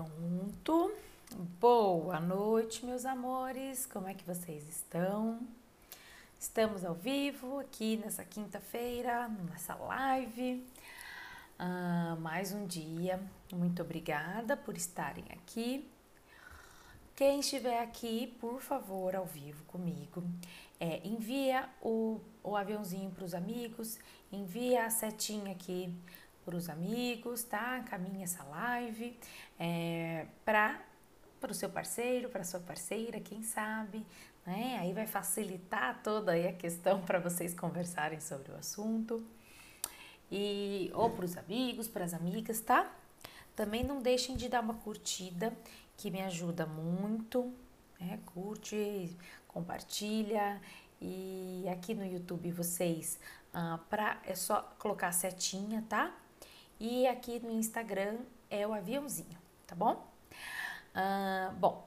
Pronto. Boa noite, meus amores. Como é que vocês estão? Estamos ao vivo aqui nessa quinta-feira, nessa live. Ah, mais um dia. Muito obrigada por estarem aqui. Quem estiver aqui, por favor, ao vivo comigo, é, envia o, o aviãozinho para os amigos, envia a setinha aqui para os amigos, tá? Caminha essa live é, para o seu parceiro, para sua parceira, quem sabe, né? Aí vai facilitar toda aí a questão para vocês conversarem sobre o assunto. E ou para os amigos, para as amigas, tá? Também não deixem de dar uma curtida, que me ajuda muito. Né? Curte, compartilha. E aqui no YouTube vocês, ah, pra, é só colocar a setinha, tá? E aqui no Instagram é o aviãozinho, tá bom? Ah, bom,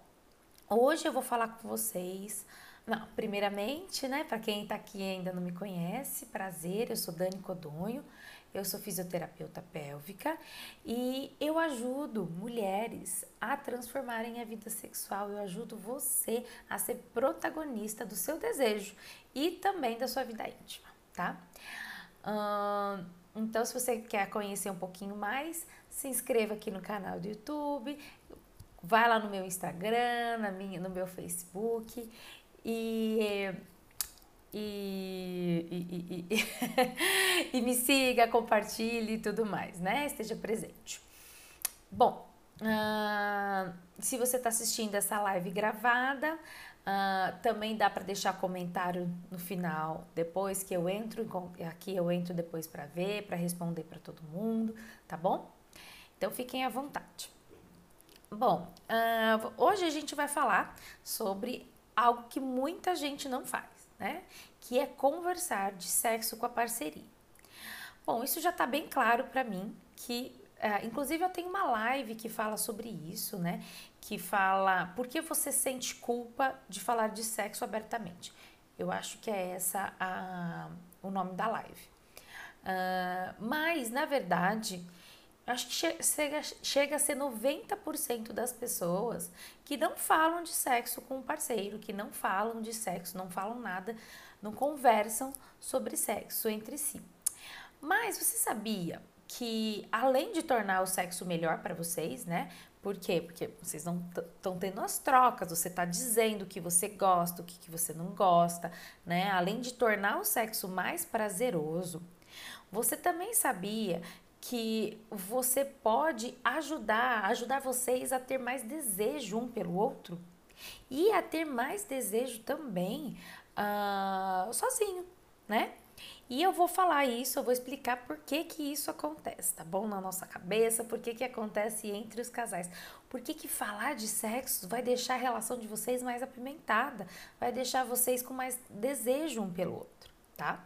hoje eu vou falar com vocês. Não, primeiramente, né, para quem tá aqui e ainda não me conhece, prazer, eu sou Dani Codonho, eu sou fisioterapeuta pélvica e eu ajudo mulheres a transformarem a vida sexual. Eu ajudo você a ser protagonista do seu desejo e também da sua vida íntima, tá? Então, se você quer conhecer um pouquinho mais, se inscreva aqui no canal do YouTube, vai lá no meu Instagram, na minha, no meu Facebook e, e, e, e, e me siga, compartilhe e tudo mais, né? Esteja presente. Bom, uh, se você está assistindo essa live gravada, Uh, também dá para deixar comentário no final, depois que eu entro aqui, eu entro depois para ver, para responder para todo mundo, tá bom? Então fiquem à vontade. Bom, uh, hoje a gente vai falar sobre algo que muita gente não faz, né? Que é conversar de sexo com a parceria. Bom, isso já está bem claro para mim que é, inclusive, eu tenho uma live que fala sobre isso, né? Que fala por que você sente culpa de falar de sexo abertamente. Eu acho que é essa a, o nome da live. Uh, mas, na verdade, acho que chega, chega a ser 90% das pessoas que não falam de sexo com o parceiro, que não falam de sexo, não falam nada, não conversam sobre sexo entre si. Mas você sabia que além de tornar o sexo melhor para vocês, né? Por quê? Porque vocês não estão tendo as trocas, você está dizendo o que você gosta, o que, que você não gosta, né? Além de tornar o sexo mais prazeroso, você também sabia que você pode ajudar, ajudar vocês a ter mais desejo um pelo outro e a ter mais desejo também uh, sozinho, né? E eu vou falar isso, eu vou explicar por que que isso acontece, tá bom? Na nossa cabeça, por que que acontece entre os casais. Por que que falar de sexo vai deixar a relação de vocês mais apimentada, vai deixar vocês com mais desejo um pelo outro, tá?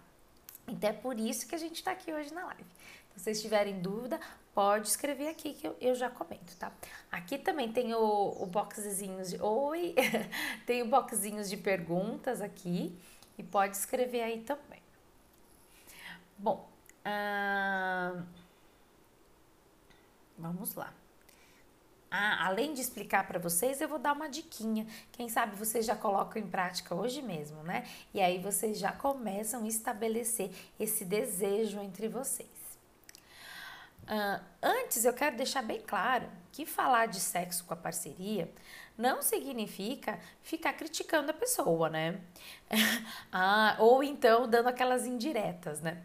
Então é por isso que a gente tá aqui hoje na live. Então, se vocês tiverem dúvida, pode escrever aqui que eu, eu já comento, tá? Aqui também tem o, o boxezinhos de... Oi! tem o boxzinhos de perguntas aqui e pode escrever aí também. Bom, ah, vamos lá. Ah, além de explicar para vocês, eu vou dar uma diquinha. Quem sabe vocês já colocam em prática hoje mesmo, né? E aí vocês já começam a estabelecer esse desejo entre vocês. Uh, antes, eu quero deixar bem claro que falar de sexo com a parceria não significa ficar criticando a pessoa, né? ah, ou então dando aquelas indiretas, né?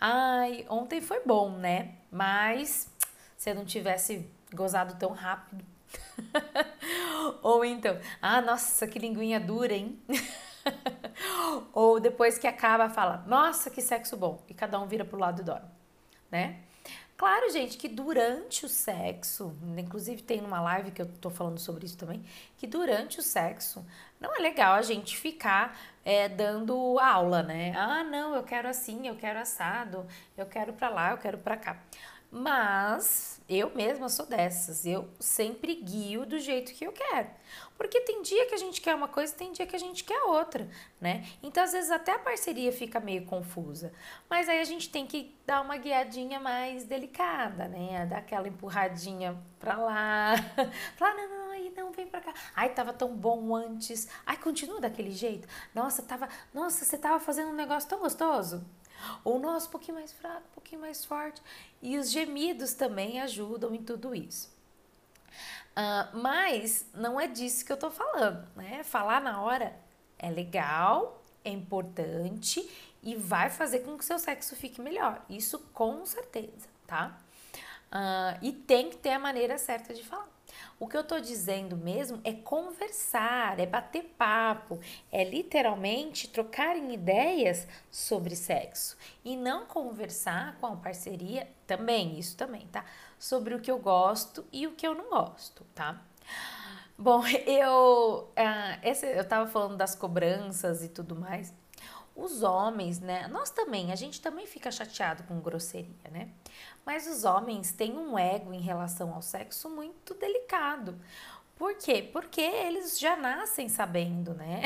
Ai, ontem foi bom, né? Mas se eu não tivesse gozado tão rápido. Ou então, ah, nossa, que linguinha dura, hein? Ou depois que acaba, fala, nossa, que sexo bom. E cada um vira pro lado e dorme, né? Claro, gente, que durante o sexo, inclusive tem numa live que eu tô falando sobre isso também, que durante o sexo não é legal a gente ficar é, dando aula, né? Ah, não, eu quero assim, eu quero assado, eu quero pra lá, eu quero pra cá. Mas eu mesma sou dessas, eu sempre guio do jeito que eu quero. Porque tem dia que a gente quer uma coisa, tem dia que a gente quer outra, né? Então às vezes até a parceria fica meio confusa. Mas aí a gente tem que dar uma guiadinha mais delicada, né? Dar aquela empurradinha pra lá. Falar, não, não, aí não, vem pra cá. Ai, tava tão bom antes. Ai, continua daquele jeito. Nossa, tava. Nossa, você tava fazendo um negócio tão gostoso. Ou nossa, um pouquinho mais fraco, um pouquinho mais forte. E os gemidos também ajudam em tudo isso. Uh, mas não é disso que eu tô falando, né? Falar na hora é legal, é importante e vai fazer com que seu sexo fique melhor. Isso com certeza, tá? Uh, e tem que ter a maneira certa de falar. O que eu tô dizendo mesmo é conversar, é bater papo, é literalmente trocarem ideias sobre sexo e não conversar com a parceria também, isso também, tá? Sobre o que eu gosto e o que eu não gosto, tá? Bom, eu, uh, esse, eu tava falando das cobranças e tudo mais. Os homens, né? Nós também, a gente também fica chateado com grosseria, né? Mas os homens têm um ego em relação ao sexo muito delicado. Por quê? Porque eles já nascem sabendo, né?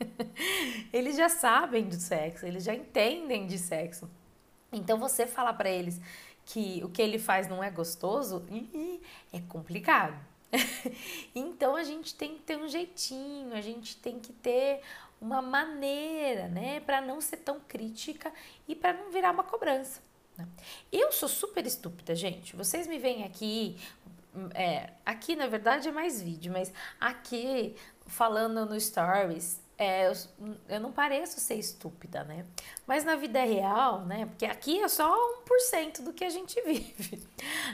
eles já sabem do sexo, eles já entendem de sexo. Então você falar para eles que o que ele faz não é gostoso, é complicado. então a gente tem que ter um jeitinho, a gente tem que ter uma maneira, né, para não ser tão crítica e para não virar uma cobrança. Né? Eu sou super estúpida, gente. Vocês me veem aqui, é, aqui na verdade é mais vídeo, mas aqui falando no stories, é, eu, eu, não pareço ser estúpida, né? Mas na vida real, né? Porque aqui é só 1% do que a gente vive.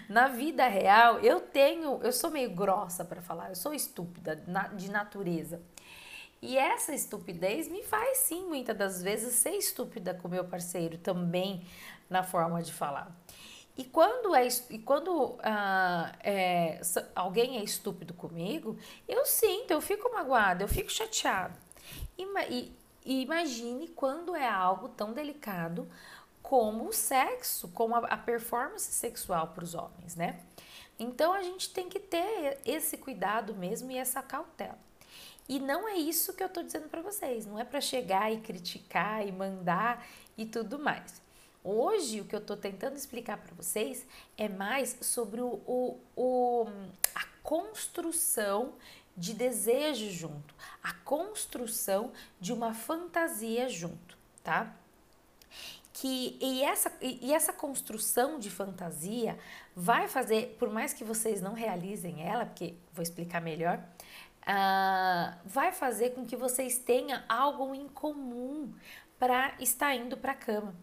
Na vida real, eu tenho, eu sou meio grossa para falar, eu sou estúpida de natureza. E essa estupidez me faz sim, muitas das vezes, ser estúpida com meu parceiro também na forma de falar. E quando, é, e quando ah, é, alguém é estúpido comigo, eu sinto, eu fico magoada, eu fico chateada. E, e, imagine quando é algo tão delicado como o sexo, como a, a performance sexual para os homens, né? Então a gente tem que ter esse cuidado mesmo e essa cautela. E não é isso que eu tô dizendo para vocês, não é para chegar e criticar e mandar e tudo mais. Hoje, o que eu tô tentando explicar para vocês é mais sobre o, o, o, a construção de desejo junto, a construção de uma fantasia junto, tá? Que, e, essa, e essa construção de fantasia vai fazer, por mais que vocês não realizem ela, porque vou explicar melhor, uh, vai fazer com que vocês tenham algo em comum para estar indo para a cama.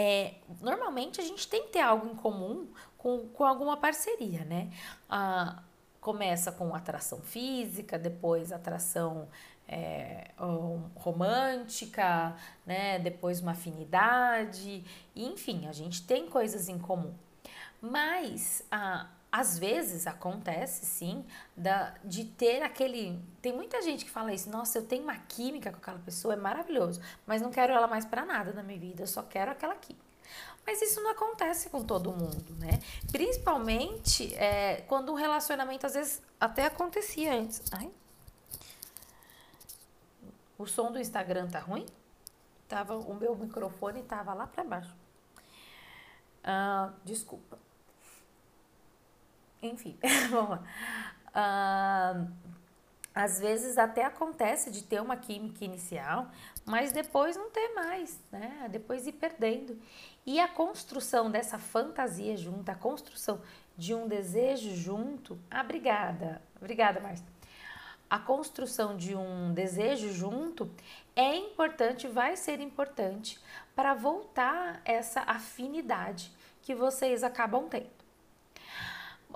É, normalmente a gente tem que ter algo em comum com, com alguma parceria, né? Uh, começa com atração física, depois atração é, romântica, né? Depois uma afinidade, enfim, a gente tem coisas em comum. Mas a às vezes acontece sim da, de ter aquele. Tem muita gente que fala isso, nossa, eu tenho uma química com aquela pessoa, é maravilhoso, mas não quero ela mais para nada na minha vida, eu só quero aquela química. Mas isso não acontece com todo mundo, né? Principalmente é, quando um relacionamento às vezes até acontecia antes. Ai. O som do Instagram tá ruim? Tava, o meu microfone tava lá para baixo. Ah, desculpa. Enfim, vamos lá. Uh, às vezes até acontece de ter uma química inicial, mas depois não ter mais, né? Depois ir perdendo. E a construção dessa fantasia junto, a construção de um desejo junto. Ah, obrigada. Obrigada, Márcia. A construção de um desejo junto é importante, vai ser importante para voltar essa afinidade que vocês acabam tendo.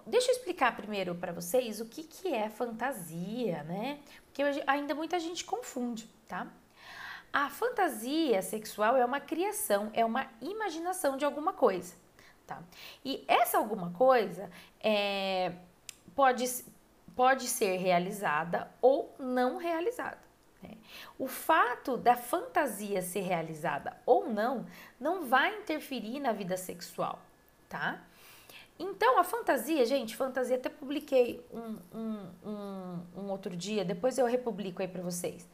Deixa eu explicar primeiro para vocês o que, que é fantasia, né? Porque ainda muita gente confunde, tá? A fantasia sexual é uma criação, é uma imaginação de alguma coisa, tá? E essa alguma coisa é, pode, pode ser realizada ou não realizada. Né? O fato da fantasia ser realizada ou não não vai interferir na vida sexual, tá? Então, a fantasia, gente, fantasia, até publiquei um, um, um, um outro dia, depois eu republico aí para vocês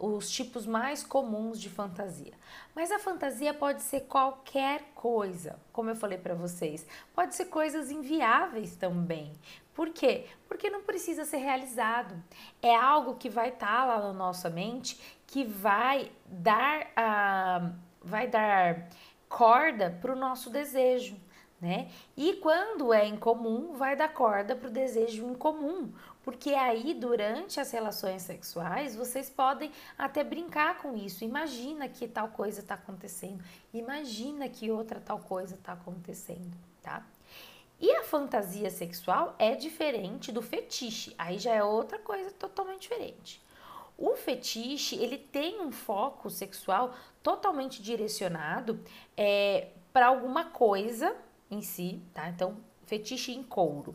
os tipos mais comuns de fantasia. Mas a fantasia pode ser qualquer coisa, como eu falei para vocês. Pode ser coisas inviáveis também. Por quê? Porque não precisa ser realizado. É algo que vai estar tá lá na nossa mente, que vai dar a vai dar corda para o nosso desejo né? E quando é incomum, vai dar corda para o desejo incomum, porque aí durante as relações sexuais vocês podem até brincar com isso. Imagina que tal coisa está acontecendo, imagina que outra tal coisa está acontecendo, tá? E a fantasia sexual é diferente do fetiche, aí já é outra coisa totalmente diferente. O fetiche ele tem um foco sexual totalmente direcionado é, para alguma coisa em si, tá? Então, fetiche em couro.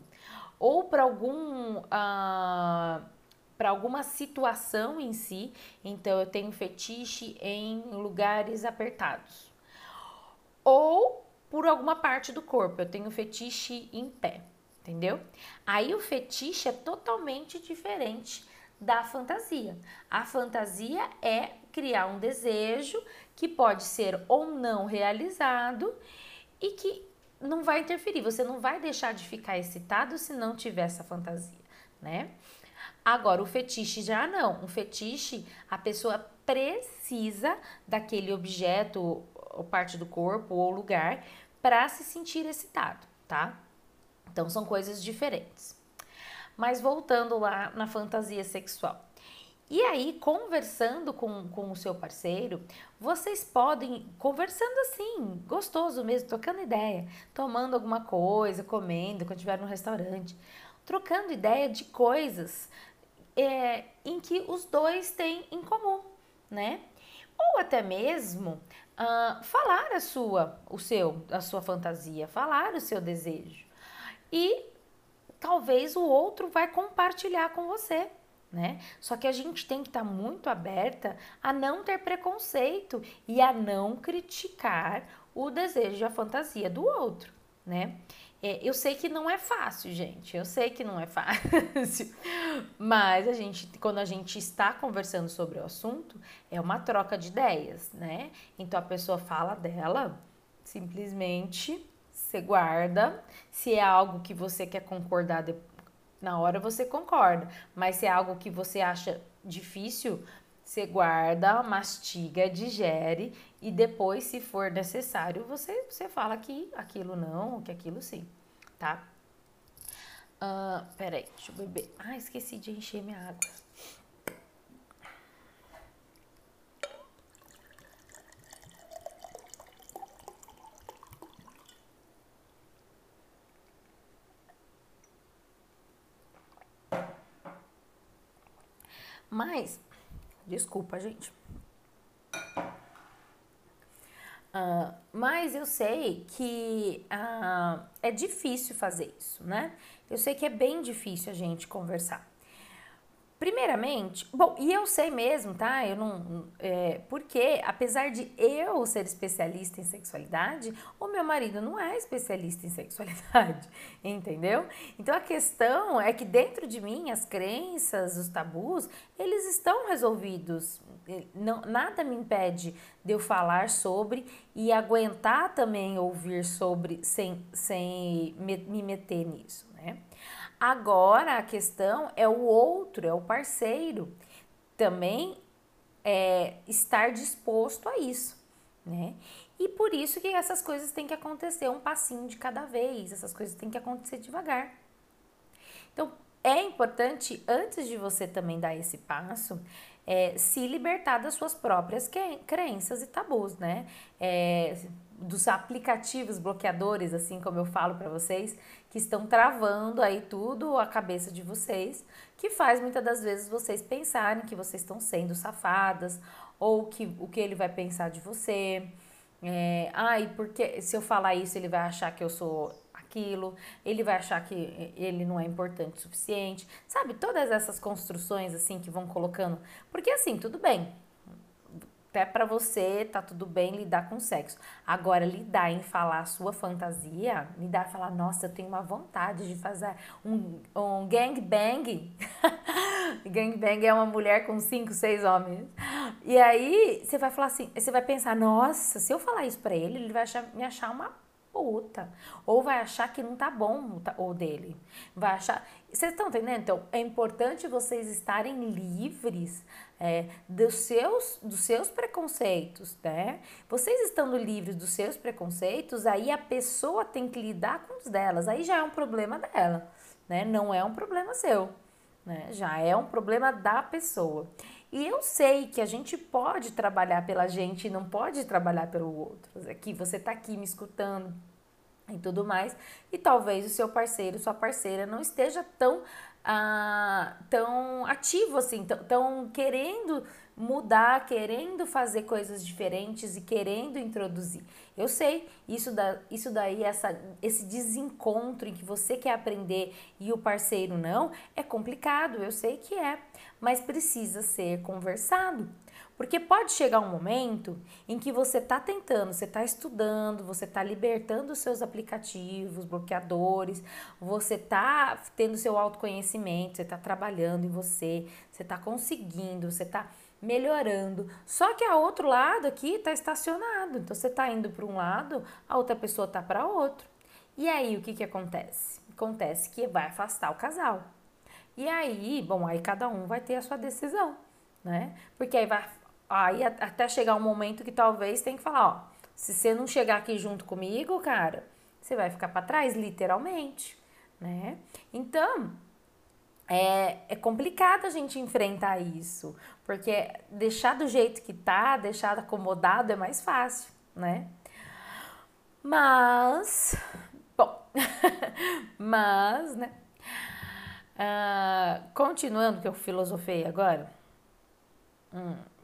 Ou para algum. Uh, para alguma situação em si, então eu tenho fetiche em lugares apertados. Ou por alguma parte do corpo, eu tenho fetiche em pé, entendeu? Aí o fetiche é totalmente diferente da fantasia. A fantasia é criar um desejo que pode ser ou não realizado e que não vai interferir, você não vai deixar de ficar excitado se não tiver essa fantasia, né? Agora, o fetiche já não. O fetiche, a pessoa precisa daquele objeto, ou parte do corpo, ou lugar, para se sentir excitado, tá? Então, são coisas diferentes. Mas voltando lá na fantasia sexual. E aí, conversando com, com o seu parceiro, vocês podem, conversando assim, gostoso mesmo, trocando ideia, tomando alguma coisa, comendo, quando estiver no restaurante, trocando ideia de coisas é, em que os dois têm em comum, né? Ou até mesmo uh, falar a sua, o seu, a sua fantasia, falar o seu desejo. E talvez o outro vai compartilhar com você né? Só que a gente tem que estar tá muito aberta a não ter preconceito e a não criticar o desejo e a fantasia do outro, né? É, eu sei que não é fácil, gente. Eu sei que não é fácil. Mas a gente, quando a gente está conversando sobre o assunto, é uma troca de ideias, né? Então a pessoa fala dela, simplesmente você guarda. Se é algo que você quer concordar na hora você concorda, mas se é algo que você acha difícil, você guarda, mastiga, digere e depois, se for necessário, você, você fala que aquilo não, que aquilo sim, tá? Uh, peraí, deixa eu beber. Ah, esqueci de encher minha água. Mas, desculpa, gente. Uh, mas eu sei que uh, é difícil fazer isso, né? Eu sei que é bem difícil a gente conversar. Primeiramente, bom, e eu sei mesmo, tá? Eu não. É, porque, apesar de eu ser especialista em sexualidade, o meu marido não é especialista em sexualidade, entendeu? Então a questão é que dentro de mim, as crenças, os tabus, eles estão resolvidos. Não, nada me impede de eu falar sobre e aguentar também ouvir sobre sem, sem me, me meter nisso, né? Agora a questão é o outro, é o parceiro também é, estar disposto a isso, né? E por isso que essas coisas têm que acontecer um passinho de cada vez, essas coisas têm que acontecer devagar. Então é importante, antes de você também dar esse passo, é, se libertar das suas próprias crenças e tabus, né? É, dos aplicativos bloqueadores, assim como eu falo para vocês, que estão travando aí tudo a cabeça de vocês, que faz muitas das vezes vocês pensarem que vocês estão sendo safadas ou que o que ele vai pensar de você. É, ah, e porque se eu falar isso ele vai achar que eu sou aquilo, ele vai achar que ele não é importante o suficiente, sabe? Todas essas construções assim que vão colocando, porque assim tudo bem, até para você tá tudo bem lidar com sexo. Agora, lidar em falar a sua fantasia, lidar e falar, nossa, eu tenho uma vontade de fazer um, um gangbang. gangbang é uma mulher com cinco, seis homens. E aí, você vai falar assim, você vai pensar, nossa, se eu falar isso pra ele, ele vai achar, me achar uma puta. Ou vai achar que não tá bom o dele. Vai achar. Vocês estão entendendo? Então, é importante vocês estarem livres é, dos, seus, dos seus preconceitos, né? Vocês estando livres dos seus preconceitos, aí a pessoa tem que lidar com os delas. Aí já é um problema dela, né? Não é um problema seu, né? Já é um problema da pessoa. E eu sei que a gente pode trabalhar pela gente e não pode trabalhar pelo outro. Aqui, você tá aqui me escutando e tudo mais, e talvez o seu parceiro, sua parceira não esteja tão ah, tão ativo assim, tão, tão querendo mudar, querendo fazer coisas diferentes e querendo introduzir. Eu sei, isso, da, isso daí, essa, esse desencontro em que você quer aprender e o parceiro não, é complicado, eu sei que é, mas precisa ser conversado. Porque pode chegar um momento em que você está tentando, você está estudando, você está libertando os seus aplicativos, bloqueadores, você está tendo seu autoconhecimento, você está trabalhando em você, você está conseguindo, você está melhorando. Só que a outro lado aqui está estacionado. Então você está indo para um lado, a outra pessoa está para outro. E aí o que, que acontece? Acontece que vai afastar o casal. E aí, bom, aí cada um vai ter a sua decisão, né? Porque aí vai Aí até chegar um momento que talvez tem que falar, ó, se você não chegar aqui junto comigo, cara, você vai ficar para trás, literalmente, né? Então, é, é complicado a gente enfrentar isso, porque deixar do jeito que tá, deixar acomodado é mais fácil, né? Mas, bom, mas, né? Uh, continuando que eu filosofei agora. Hum.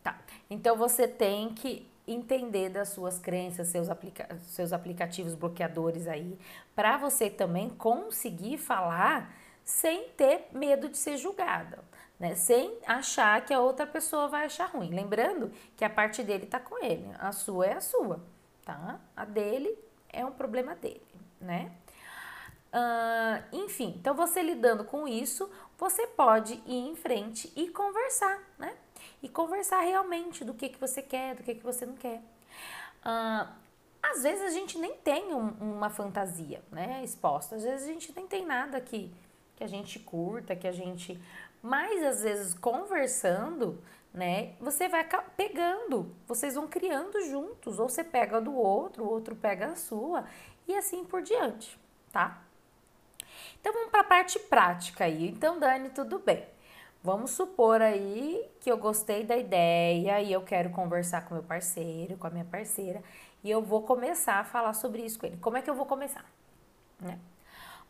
Então você tem que entender das suas crenças, seus, aplica seus aplicativos bloqueadores aí, para você também conseguir falar sem ter medo de ser julgada, né? Sem achar que a outra pessoa vai achar ruim. Lembrando que a parte dele tá com ele, a sua é a sua, tá? A dele é um problema dele, né? Uh, enfim, então você lidando com isso, você pode ir em frente e conversar, né? E conversar realmente do que, que você quer, do que, que você não quer. Às vezes a gente nem tem um, uma fantasia né, exposta, às vezes a gente nem tem nada que, que a gente curta, que a gente. Mas às vezes conversando, né, você vai pegando, vocês vão criando juntos, ou você pega do outro, o outro pega a sua, e assim por diante, tá? Então vamos para a parte prática aí. Então, Dani, tudo bem. Vamos supor aí que eu gostei da ideia e eu quero conversar com meu parceiro, com a minha parceira, e eu vou começar a falar sobre isso com ele. Como é que eu vou começar? Né?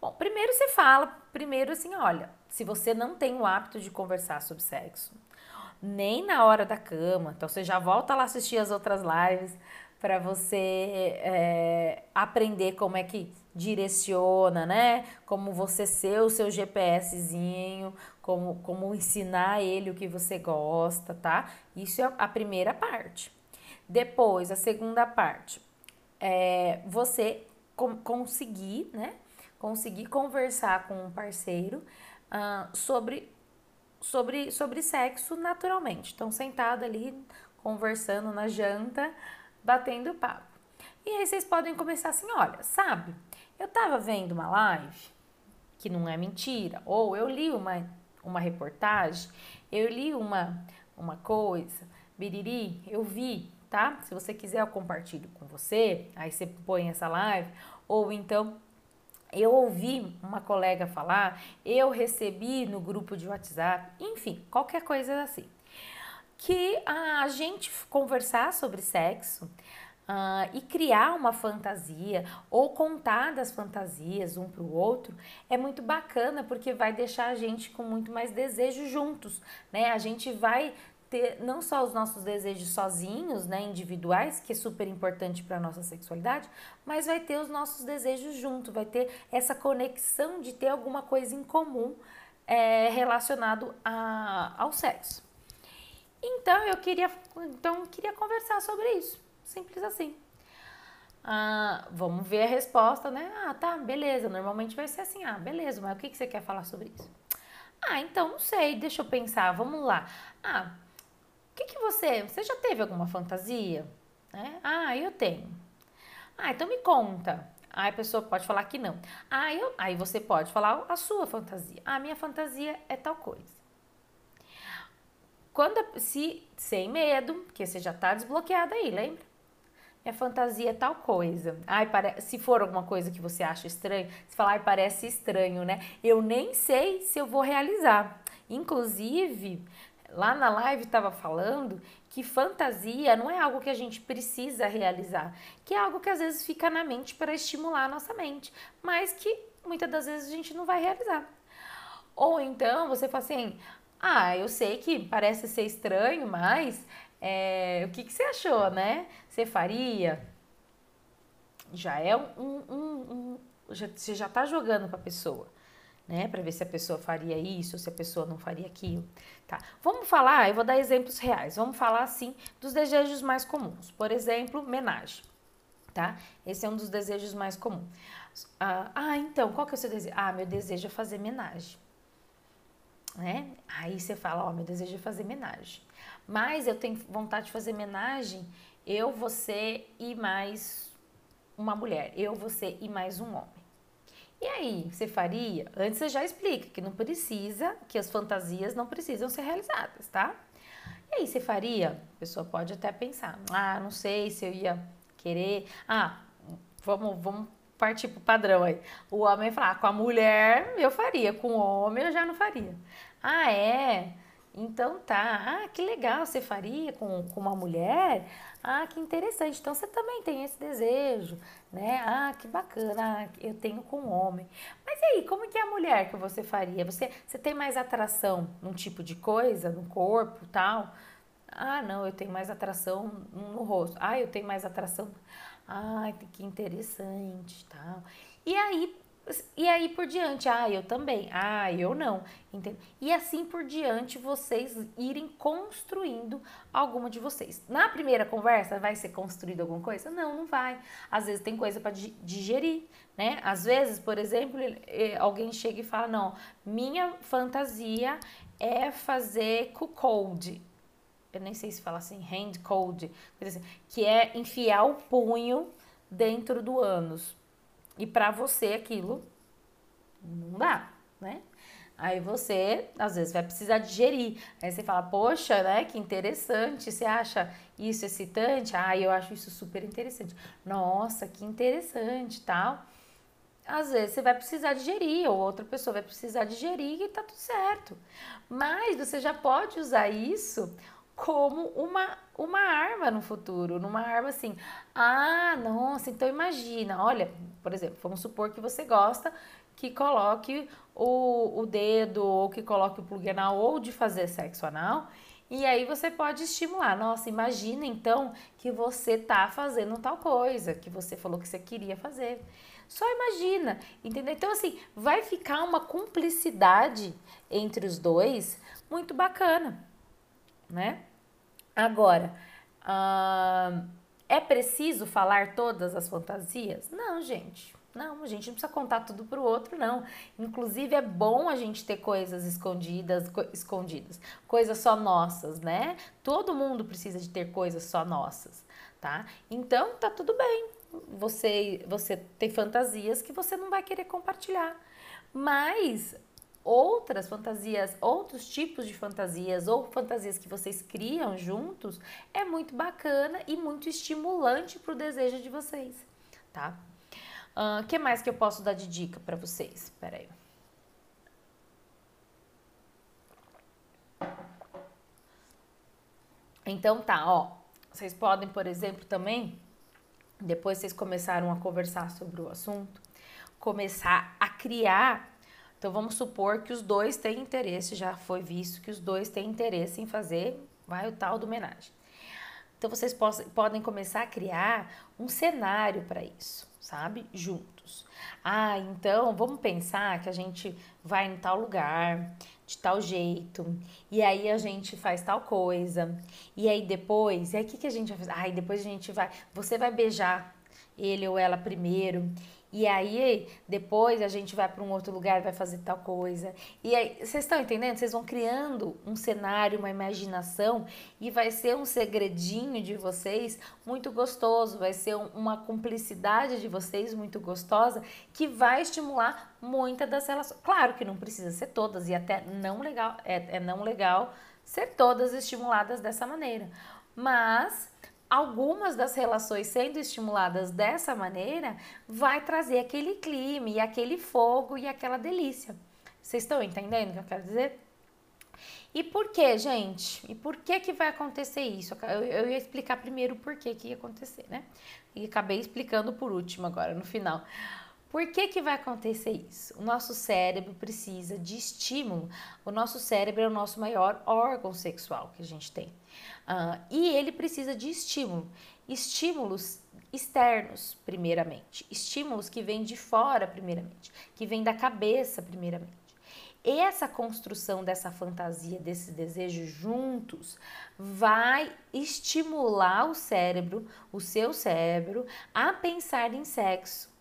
Bom, primeiro você fala, primeiro assim, olha, se você não tem o hábito de conversar sobre sexo, nem na hora da cama, então você já volta lá assistir as outras lives para você é, aprender como é que direciona, né? Como você ser o seu GPSzinho, como, como ensinar ele o que você gosta, tá? Isso é a primeira parte. Depois, a segunda parte, é você conseguir, né? Conseguir conversar com um parceiro uh, sobre, sobre, sobre sexo naturalmente. Então, sentado ali, conversando na janta, batendo papo. E aí vocês podem começar assim, olha, sabe, eu tava vendo uma live, que não é mentira, ou eu li uma uma reportagem, eu li uma, uma coisa, biriri, eu vi, tá? Se você quiser, eu compartilho com você, aí você põe essa live, ou então eu ouvi uma colega falar, eu recebi no grupo de WhatsApp, enfim, qualquer coisa assim. Que a gente conversar sobre sexo uh, e criar uma fantasia ou contar das fantasias um para o outro é muito bacana porque vai deixar a gente com muito mais desejo juntos, né? A gente vai ter não só os nossos desejos sozinhos, né, individuais, que é super importante para a nossa sexualidade, mas vai ter os nossos desejos junto, vai ter essa conexão de ter alguma coisa em comum é, relacionado a, ao sexo. Então eu queria, então eu queria conversar sobre isso, simples assim. Ah, vamos ver a resposta, né? Ah, tá, beleza. Normalmente vai ser assim, ah, beleza, mas o que, que você quer falar sobre isso? Ah, então não sei, deixa eu pensar, vamos lá. Ah, o que, que você. Você já teve alguma fantasia? É? Ah, eu tenho. Ah, então me conta. Aí a pessoa pode falar que não. Ah, eu, aí você pode falar a sua fantasia. Ah, minha fantasia é tal coisa. Quando se sem medo, porque você já tá desbloqueado aí, lembra? Minha fantasia é tal coisa. Ai, pare... se for alguma coisa que você acha estranho, você fala, ai, parece estranho, né? Eu nem sei se eu vou realizar. Inclusive, lá na live estava falando que fantasia não é algo que a gente precisa realizar, que é algo que às vezes fica na mente para estimular a nossa mente, mas que muitas das vezes a gente não vai realizar. Ou então você fala assim: ah, eu sei que parece ser estranho, mas é, o que, que você achou, né? Você faria? Já é um. um, um já, você já está jogando para a pessoa né? Para ver se a pessoa faria isso, se a pessoa não faria aquilo, tá? Vamos falar, eu vou dar exemplos reais. Vamos falar assim dos desejos mais comuns. Por exemplo, menagem, tá? Esse é um dos desejos mais comuns. Ah, ah então, qual que é o seu desejo? Ah, meu desejo é fazer menagem. Né? Aí você fala, ó, oh, meu desejo é fazer menagem. Mas eu tenho vontade de fazer menagem, eu, você e mais uma mulher. Eu, você e mais um homem. E aí, você faria? Antes você já explica que não precisa, que as fantasias não precisam ser realizadas, tá? E aí, você faria? A pessoa pode até pensar, ah, não sei se eu ia querer. Ah, vamos, vamos partir pro padrão aí. O homem fala, ah, com a mulher eu faria, com o homem eu já não faria. Ah, é? Então tá. Ah, que legal, você faria com, com uma mulher? Ah, que interessante. Então você também tem esse desejo, né? Ah, que bacana. Ah, eu tenho com homem. Mas e aí, como que é a mulher que você faria? Você, você tem mais atração num tipo de coisa, no corpo, tal? Ah, não, eu tenho mais atração no rosto. Ah, eu tenho mais atração. Ah, que interessante, tal. E aí e aí por diante, ah, eu também, ah, eu não, entende? E assim por diante vocês irem construindo alguma de vocês. Na primeira conversa vai ser construído alguma coisa? Não, não vai. Às vezes tem coisa para digerir, né? Às vezes, por exemplo, alguém chega e fala: "Não, minha fantasia é fazer cold. Eu nem sei se fala assim, hand cold, assim, que é enfiar o punho dentro do ânus e para você aquilo não dá, né? Aí você, às vezes, vai precisar digerir. Aí você fala, poxa, né? Que interessante. Você acha isso excitante? Ah, eu acho isso super interessante. Nossa, que interessante, tal. Às vezes você vai precisar digerir, ou outra pessoa vai precisar digerir e tá tudo certo. Mas você já pode usar isso como uma, uma arma no futuro, numa arma assim. Ah, nossa, então imagina, olha, por exemplo, vamos supor que você gosta que coloque o, o dedo ou que coloque o plug anal ou de fazer sexo anal. E aí você pode estimular. Nossa, imagina então que você tá fazendo tal coisa, que você falou que você queria fazer. Só imagina, entendeu? Então, assim, vai ficar uma cumplicidade entre os dois muito bacana né? Agora, uh, é preciso falar todas as fantasias? Não, gente. Não, a gente não precisa contar tudo pro outro, não. Inclusive, é bom a gente ter coisas escondidas, co escondidas, coisas só nossas, né? Todo mundo precisa de ter coisas só nossas, tá? Então, tá tudo bem. Você, você tem fantasias que você não vai querer compartilhar. Mas outras fantasias, outros tipos de fantasias ou fantasias que vocês criam juntos, é muito bacana e muito estimulante para o desejo de vocês, tá? O uh, que mais que eu posso dar de dica para vocês? Espera aí. Então tá, ó. Vocês podem, por exemplo, também, depois vocês começaram a conversar sobre o assunto, começar a criar então vamos supor que os dois têm interesse, já foi visto que os dois têm interesse em fazer vai o tal do homenagem. Então vocês podem começar a criar um cenário para isso, sabe? Juntos. Ah, então vamos pensar que a gente vai em tal lugar, de tal jeito, e aí a gente faz tal coisa, e aí depois, e aí o que, que a gente vai fazer? Ai, depois a gente vai, você vai beijar ele ou ela primeiro, e aí, depois a gente vai para um outro lugar, vai fazer tal coisa. E aí, vocês estão entendendo? Vocês vão criando um cenário, uma imaginação e vai ser um segredinho de vocês muito gostoso, vai ser uma cumplicidade de vocês muito gostosa que vai estimular muitas das relações. Claro que não precisa ser todas e até não legal, é, é não legal ser todas estimuladas dessa maneira. Mas algumas das relações sendo estimuladas dessa maneira vai trazer aquele clima e aquele fogo e aquela delícia. Vocês estão entendendo o que eu quero dizer? E por que, gente? E por que que vai acontecer isso? Eu, eu ia explicar primeiro por que que ia acontecer, né? E acabei explicando por último agora, no final. Por que, que vai acontecer isso? O nosso cérebro precisa de estímulo. O nosso cérebro é o nosso maior órgão sexual que a gente tem. Uh, e ele precisa de estímulo. Estímulos externos, primeiramente. Estímulos que vêm de fora, primeiramente. Que vêm da cabeça, primeiramente. E essa construção dessa fantasia, desses desejos juntos, vai estimular o cérebro, o seu cérebro, a pensar em sexo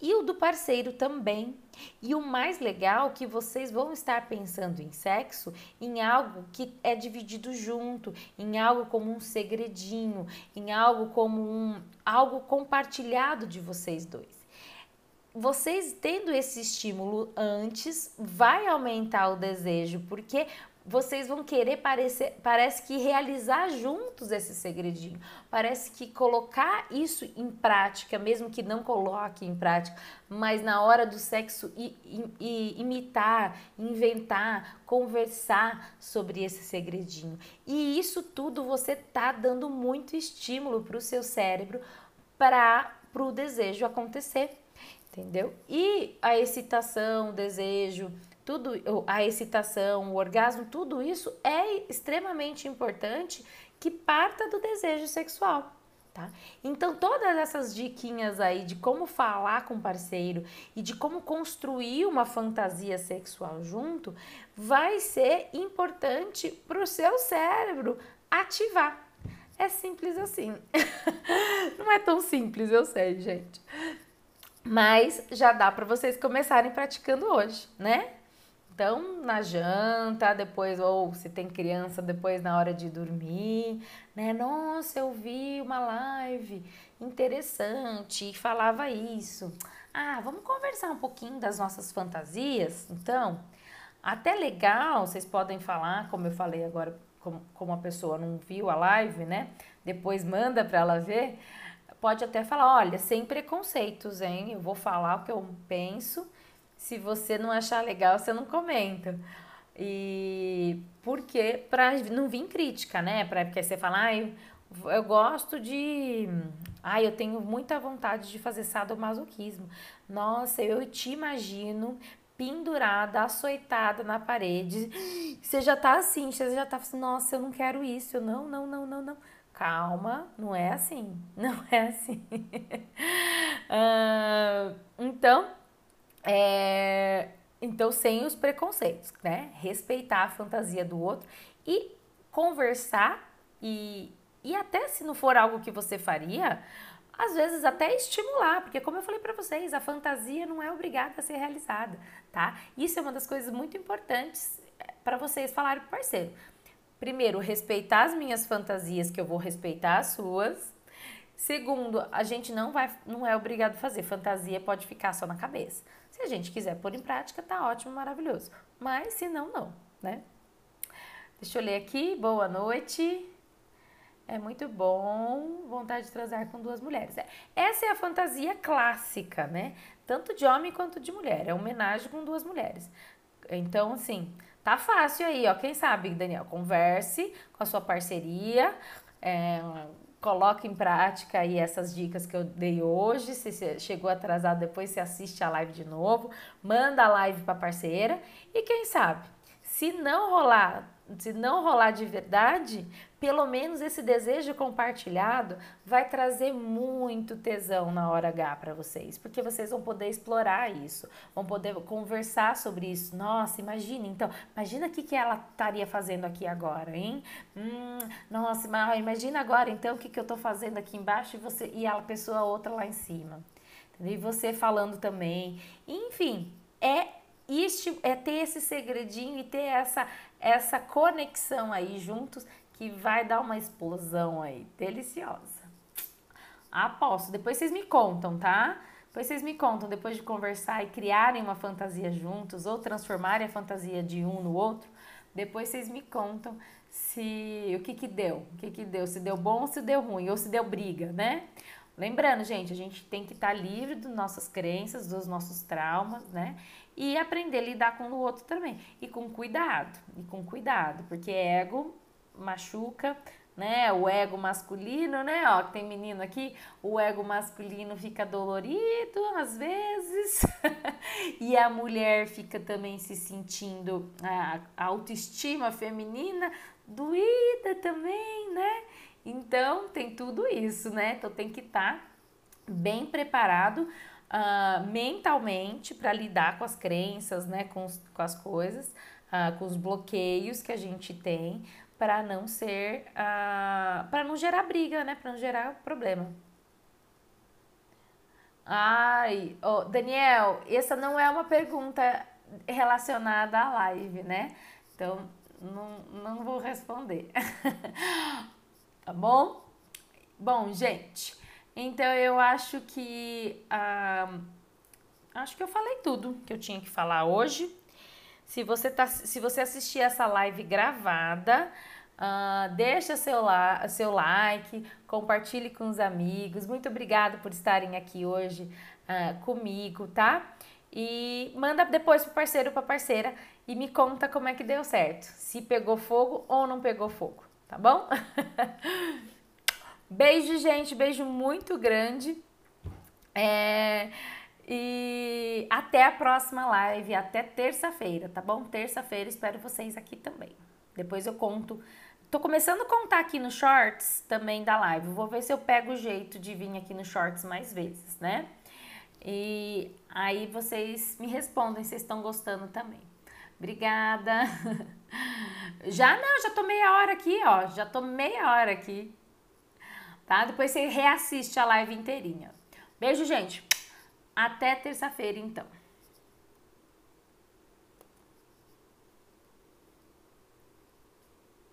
e o do parceiro também. E o mais legal é que vocês vão estar pensando em sexo em algo que é dividido junto, em algo como um segredinho, em algo como um algo compartilhado de vocês dois. Vocês tendo esse estímulo antes vai aumentar o desejo, porque vocês vão querer parecer, parece que realizar juntos esse segredinho. Parece que colocar isso em prática, mesmo que não coloque em prática, mas na hora do sexo i, i, imitar, inventar, conversar sobre esse segredinho. E isso tudo você tá dando muito estímulo para o seu cérebro para o desejo acontecer. Entendeu? E a excitação, o desejo, tudo a excitação, o orgasmo, tudo isso é extremamente importante que parta do desejo sexual. Tá? Então, todas essas diquinhas aí de como falar com o parceiro e de como construir uma fantasia sexual junto vai ser importante para o seu cérebro ativar. É simples assim. Não é tão simples, eu sei, gente. Mas já dá para vocês começarem praticando hoje, né? Então, na janta, depois, ou se tem criança, depois na hora de dormir, né? Nossa, eu vi uma live interessante e falava isso. Ah, vamos conversar um pouquinho das nossas fantasias? Então, até legal, vocês podem falar, como eu falei agora, como, como a pessoa não viu a live, né? Depois manda para ela ver. Pode até falar, olha, sem preconceitos, hein? Eu vou falar o que eu penso se você não achar legal, você não comenta. E porque para não vir crítica, né? Para porque você fala, ah, eu, eu gosto de, ah, eu tenho muita vontade de fazer sadomasoquismo. Nossa, eu te imagino pendurada, açoitada na parede. Você já tá assim, você já tá assim, nossa, eu não quero isso. Eu, não, não, não, não, não. Calma, não é assim. Não é assim. uh, então, é, então, sem os preconceitos, né? Respeitar a fantasia do outro e conversar e, e até se não for algo que você faria, às vezes até estimular, porque como eu falei para vocês, a fantasia não é obrigada a ser realizada, tá? Isso é uma das coisas muito importantes é, para vocês falarem pro parceiro. Primeiro, respeitar as minhas fantasias, que eu vou respeitar as suas. Segundo, a gente não vai, não é obrigado a fazer. Fantasia pode ficar só na cabeça. Se a gente quiser pôr em prática, tá ótimo, maravilhoso. Mas se não, não, né? Deixa eu ler aqui. Boa noite. É muito bom. Vontade de transar com duas mulheres. É, essa é a fantasia clássica, né? Tanto de homem quanto de mulher. É homenagem com duas mulheres. Então, assim, tá fácil aí, ó. Quem sabe, Daniel, converse com a sua parceria. É, coloque em prática aí essas dicas que eu dei hoje. Se você chegou atrasado, depois você assiste a live de novo, manda a live para parceira e quem sabe, se não rolar se não rolar de verdade, pelo menos esse desejo compartilhado vai trazer muito tesão na hora H para vocês, porque vocês vão poder explorar isso, vão poder conversar sobre isso. Nossa, imagina então, imagina o que, que ela estaria fazendo aqui agora, hein? Hum, nossa, imagina agora então o que, que eu estou fazendo aqui embaixo e você e a pessoa outra lá em cima. E você falando também. Enfim, é este, é ter esse segredinho e ter essa, essa conexão aí juntos que vai dar uma explosão aí deliciosa. Aposto. Depois vocês me contam, tá? Depois vocês me contam, depois de conversar e criarem uma fantasia juntos ou transformarem a fantasia de um no outro, depois vocês me contam se o que que deu, o que que deu, se deu bom ou se deu ruim, ou se deu briga, né? Lembrando, gente, a gente tem que estar tá livre das nossas crenças, dos nossos traumas, né? E aprender a lidar com o outro também. E com cuidado, e com cuidado, porque ego machuca, né? O ego masculino, né? Ó, tem menino aqui, o ego masculino fica dolorido às vezes, e a mulher fica também se sentindo a autoestima feminina doída também, né? Então, tem tudo isso, né? Então, tem que estar tá bem preparado uh, mentalmente para lidar com as crenças, né? Com, com as coisas, uh, com os bloqueios que a gente tem, para não ser, uh, ah, para não gerar briga, né? Para não gerar problema. Ai, oh, Daniel, essa não é uma pergunta relacionada à live, né? Então, não, não vou responder. tá bom? Bom, gente, então eu acho que acho que eu falei tudo que eu tinha que falar hoje. Se você tá, se você assistir essa live gravada, uh, deixa seu, la seu like, compartilhe com os amigos. Muito obrigada por estarem aqui hoje uh, comigo, tá? E manda depois pro parceiro, pra parceira e me conta como é que deu certo. Se pegou fogo ou não pegou fogo tá bom? beijo, gente, beijo muito grande. É, e até a próxima live, até terça-feira, tá bom? Terça-feira espero vocês aqui também. Depois eu conto. Tô começando a contar aqui no shorts também da live. Vou ver se eu pego o jeito de vir aqui no shorts mais vezes, né? E aí vocês me respondem se estão gostando também. Obrigada. Já não, já tô meia hora aqui, ó. Já tô meia hora aqui. Tá? Depois você reassiste a live inteirinha. Beijo, gente. Até terça-feira, então.